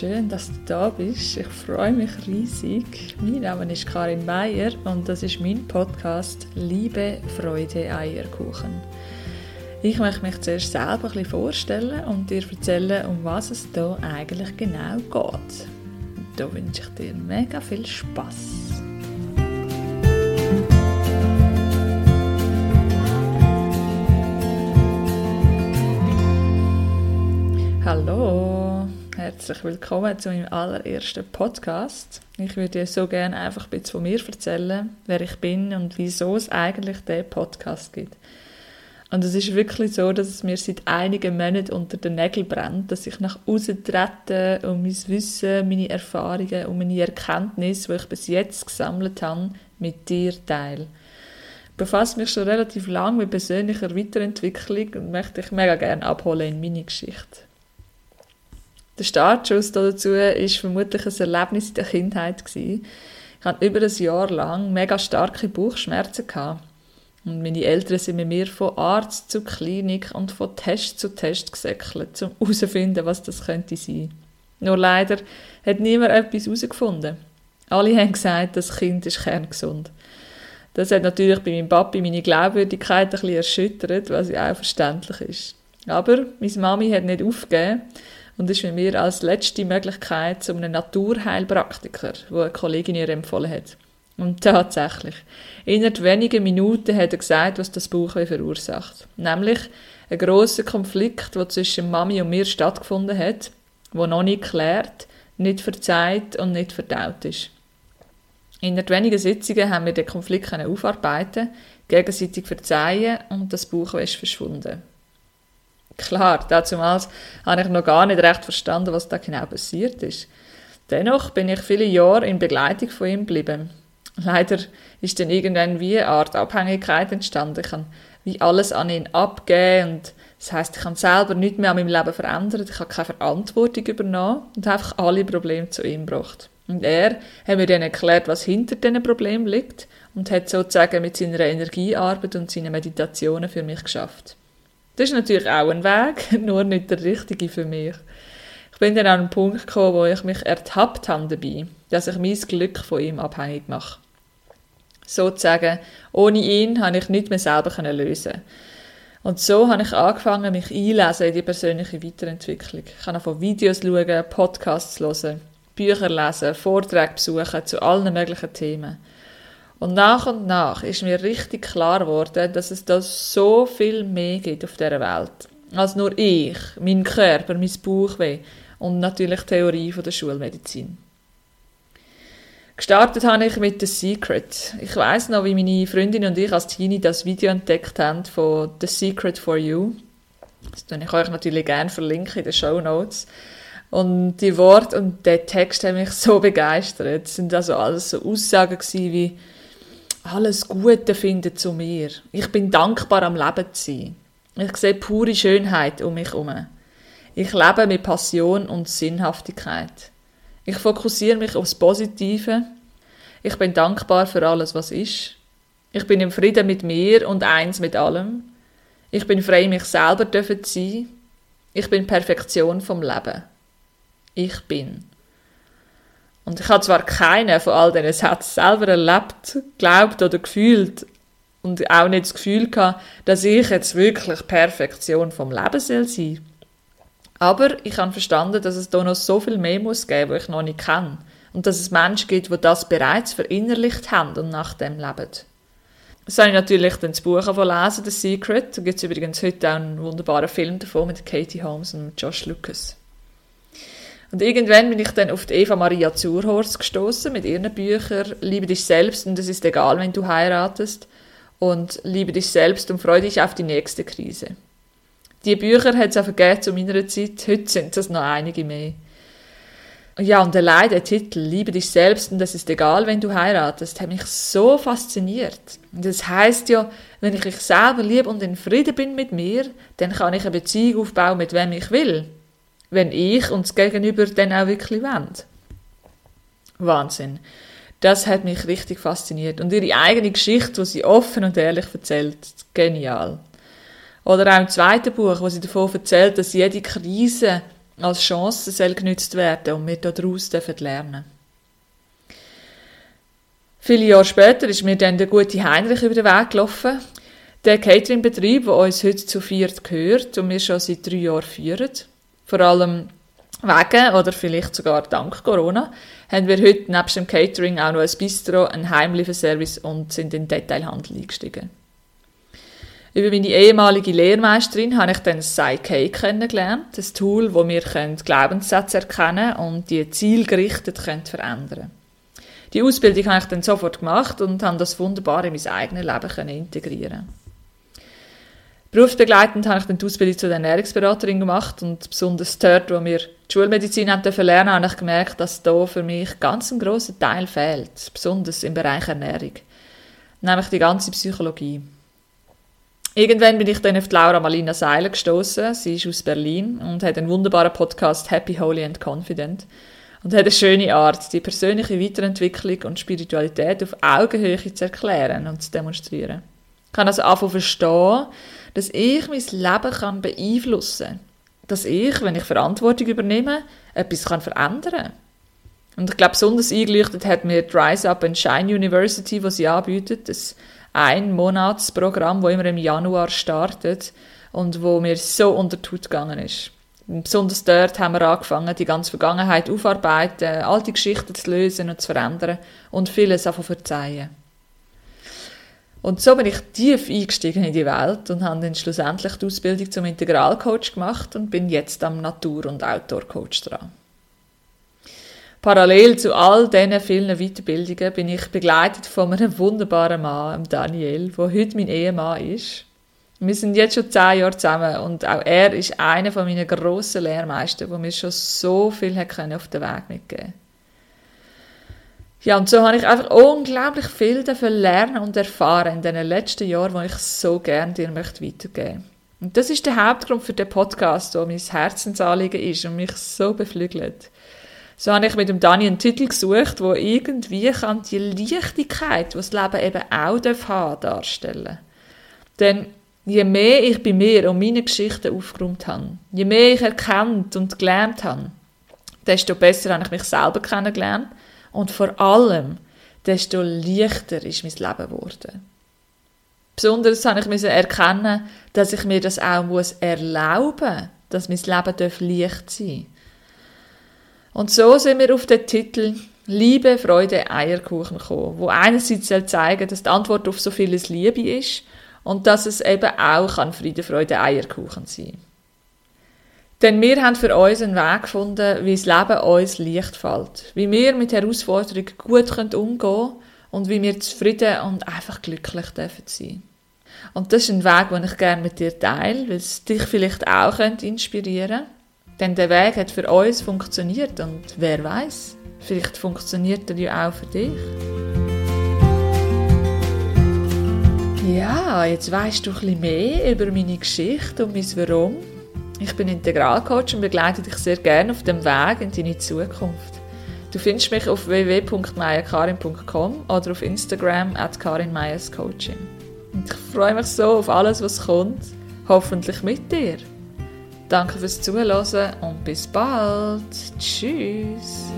schön, dass du da bist. Ich freue mich riesig. Mein Name ist Karin Meyer und das ist mein Podcast Liebe, Freude, Eierkuchen. Ich möchte mich zuerst selber ein bisschen vorstellen und dir erzählen, um was es hier eigentlich genau geht. Da wünsche ich dir mega viel Spaß. Hallo, herzlich willkommen zu meinem allerersten Podcast. Ich würde dir so gerne einfach ein bisschen von mir erzählen, wer ich bin und wieso es eigentlich diesen Podcast gibt. Und es ist wirklich so, dass es mir seit einigen Monaten unter den Nägeln brennt, dass ich nach außen trete und mein Wissen, meine Erfahrungen und meine Erkenntnisse, die ich bis jetzt gesammelt habe, mit dir teile. Ich befasse mich schon relativ lange mit persönlicher Weiterentwicklung und möchte dich mega gerne abholen in meine Geschichte. Der Startschuss dazu ist vermutlich ein Erlebnis in der Kindheit gewesen. Ich hatte über ein Jahr lang mega starke Bauchschmerzen gehabt. Und meine Eltern sind mit mir von Arzt zu Klinik und von Test zu Test gesäckelt, um herauszufinden, was das könnte sein. Nur leider hat niemand etwas herausgefunden. Alle haben gesagt, das Kind ist kerngesund. Das hat natürlich bei meinem Papi meine Glaubwürdigkeit ein bisschen erschüttert, was ja auch verständlich ist. Aber meine Mami hat nicht aufgegeben und ist mit mir als letzte Möglichkeit zu einem Naturheilpraktiker, wo eine Kollegin ihr empfohlen hat. Und tatsächlich, innerhalb weniger Minuten hat er gesagt, was das Bauchweh verursacht. Nämlich ein grosser Konflikt, der zwischen Mami und mir stattgefunden hat, wo noch nicht geklärt, nicht verzeiht und nicht verdaut ist. In wenigen Sitzungen haben wir den Konflikt aufarbeiten, gegenseitig verzeihen und das Bauchweh ist verschwunden. Klar, damals habe ich noch gar nicht recht verstanden, was da genau passiert ist. Dennoch bin ich viele Jahre in Begleitung von ihm geblieben. Leider ist dann irgendwann wie eine Art Abhängigkeit entstanden. Ich habe wie alles an ihn abgegeben und das heißt, ich habe selber nichts mehr an meinem Leben verändert, ich habe keine Verantwortung übernommen und habe einfach alle Probleme zu ihm gebracht. Und er hat mir dann erklärt, was hinter diesen Problemen liegt und hat sozusagen mit seiner Energiearbeit und seinen Meditationen für mich geschafft. Das ist natürlich auch ein Weg, nur nicht der richtige für mich. Ich bin dann an einen Punkt gekommen, wo ich mich ertappt habe dabei, dass ich mein Glück von ihm abhängig mache. Sozusagen, ohne ihn habe ich nicht mehr selber lösen Und so habe ich angefangen, mich einlesen in die persönliche Weiterentwicklung. Ich kann von Videos schauen, Podcasts hören, Bücher lesen, Vorträge besuchen zu allen möglichen Themen. Und nach und nach ist mir richtig klar geworden, dass es da so viel mehr gibt auf dieser Welt. Als nur ich, mein Körper, mein Bauchweh und natürlich die Theorie von der Schulmedizin. Gestartet habe ich mit The Secret. Ich weiß noch, wie meine Freundin und ich als Teenie das Video entdeckt haben von The Secret for You. Das kann ich euch natürlich gerne verlinken in den Show Notes. Und die Worte und der Text haben mich so begeistert. Es sind also alles so Aussagen wie alles Gute findet zu mir. Ich bin dankbar am Leben zu sein. Ich sehe pure Schönheit um mich herum. Ich lebe mit Passion und Sinnhaftigkeit. Ich fokussiere mich aufs Positive. Ich bin dankbar für alles, was ist. Ich bin im Frieden mit mir und eins mit allem. Ich bin frei, mich selber zu sein. Ich bin Perfektion vom Leben. Ich bin. Und ich habe zwar keinen von all diesen Sätzen selber erlebt, glaubt oder gefühlt und auch nicht das Gefühl gehabt, dass ich jetzt wirklich Perfektion vom Leben soll. Aber ich habe verstanden, dass es da noch so viel mehr muss geben, was ich noch nicht kenne. Und dass es Menschen gibt, die das bereits verinnerlicht haben und nach dem leben. Das habe ich natürlich dann das Buch lesen, The Secret. Da gibt es übrigens heute auch einen wunderbaren Film davon mit Katie Holmes und Josh Lucas. Und irgendwann bin ich dann auf die Eva Maria Zurhorst gestoßen mit ihren Büchern Liebe dich selbst und es ist egal, wenn du heiratest und Liebe dich selbst und freue dich auf die nächste Krise. Die Bücher hat es auch vergeben zu meiner Zeit, heute sind es noch einige mehr. Ja, und allein der Titel Liebe dich selbst und es ist egal, wenn du heiratest, hat mich so fasziniert. Das heißt ja, wenn ich mich selber liebe und in Frieden bin mit mir, dann kann ich eine Beziehung aufbauen, mit wem ich will wenn ich und das Gegenüber dann auch wirklich wollen. Wahnsinn. Das hat mich richtig fasziniert. Und ihre eigene Geschichte, die sie offen und ehrlich erzählt, genial. Oder auch im zweiten Buch, wo sie davon erzählt, dass jede Krise als Chance soll genützt werden und wir daraus lernen Viele Jahre später ist mir dann der gute Heinrich über den Weg gelaufen. Der Cateringbetrieb, der uns heute zu viert gehört und wir schon seit drei Jahren führen. Vor allem wegen oder vielleicht sogar dank Corona haben wir heute nebst dem Catering auch noch ein Bistro, einen Heimlieferservice und sind in den Detailhandel eingestiegen. Über meine ehemalige Lehrmeisterin habe ich dann Psyche kennengelernt, ein Tool, wo wir Glaubenssätze erkennen und die zielgerichtet verändern können. Die Ausbildung habe ich dann sofort gemacht und habe das wunderbar in mein eigenes Leben integrieren Berufsbegleitend habe ich dann die Ausbildung zur Ernährungsberaterin gemacht und besonders dort, wo wir die Schulmedizin haben lernen, habe ich gemerkt, dass da für mich ganz ein grosser Teil fehlt, besonders im Bereich Ernährung, nämlich die ganze Psychologie. Irgendwann bin ich dann auf Laura Malina Seiler gestoßen. Sie ist aus Berlin und hat einen wunderbaren Podcast Happy, Holy and Confident und hat eine schöne Art, die persönliche Weiterentwicklung und Spiritualität auf Augenhöhe zu erklären und zu demonstrieren. Ich kann also anfangen verstehen, dass ich mein Leben kann beeinflussen kann. Dass ich, wenn ich Verantwortung übernehme, etwas kann verändern kann. Und ich glaube, besonders eingeleuchtet hat mir die Rise Up and Shine University, was sie anbietet, das ein Monatsprogramm, wo immer im Januar startet und wo mir so unter die Haut gegangen ist. Besonders dort haben wir angefangen, die ganze Vergangenheit aufzuarbeiten, alte Geschichten zu lösen und zu verändern und vieles einfach verzeihen. Und so bin ich tief eingestiegen in die Welt und habe dann schlussendlich die Ausbildung zum Integralcoach gemacht und bin jetzt am Natur- und Outdoor-Coach dran. Parallel zu all diesen vielen Weiterbildungen bin ich begleitet von einem wunderbaren Mann, Daniel, der heute mein Ehemann ist. Wir sind jetzt schon zehn Jahre zusammen und auch er ist einer von meinen grossen Lehrmeistern, der mir schon so viel auf den Weg mitgeben Ja, und so habe ich einfach unglaublich viel davon lernen und erfahren in den letzten Jahren, wo ich so gerne dir möchte weitergeben Und das ist der Hauptgrund für den Podcast, der mein Herzensanliegen ist und mich so beflügelt. So habe ich mit dem Dani einen Titel gesucht, wo irgendwie kann die Leichtigkeit, die das Leben eben auch haben darstellen. Denn Je mehr ich bei mir und meine Geschichten aufgeräumt habe, je mehr ich erkannt und gelernt habe, desto besser habe ich mich selber kennengelernt und vor allem, desto leichter ist mein Leben geworden. Besonders habe ich erkennen, dass ich mir das auch muss erlauben, dass mein Leben leicht sein darf. Und so sind wir auf den Titel Liebe, Freude, Eierkuchen gekommen, wo einerseits soll zeigen, dass die Antwort auf so vieles Liebe ist und dass es eben auch kann Friede, Freude, Eierkuchen sein Denn wir haben für uns einen Weg gefunden, wie das Leben uns leicht fällt, wie wir mit Herausforderungen gut umgehen können und wie wir zufrieden und einfach glücklich dürfen sein. Und das ist ein Weg, den ich gerne mit dir teile, weil es dich vielleicht auch inspirieren könnte. Denn der Weg hat für uns funktioniert und wer weiß, vielleicht funktioniert er ja auch für dich. Ja, jetzt weißt du ein bisschen mehr über meine Geschichte und mein Warum. Ich bin Integralcoach und begleite dich sehr gerne auf dem Weg in deine Zukunft. Du findest mich auf www.mayakarin.com oder auf Instagram at karinmeyerscoaching. Und ich freue mich so auf alles, was kommt. Hoffentlich mit dir. Danke fürs Zuhören und bis bald. Tschüss.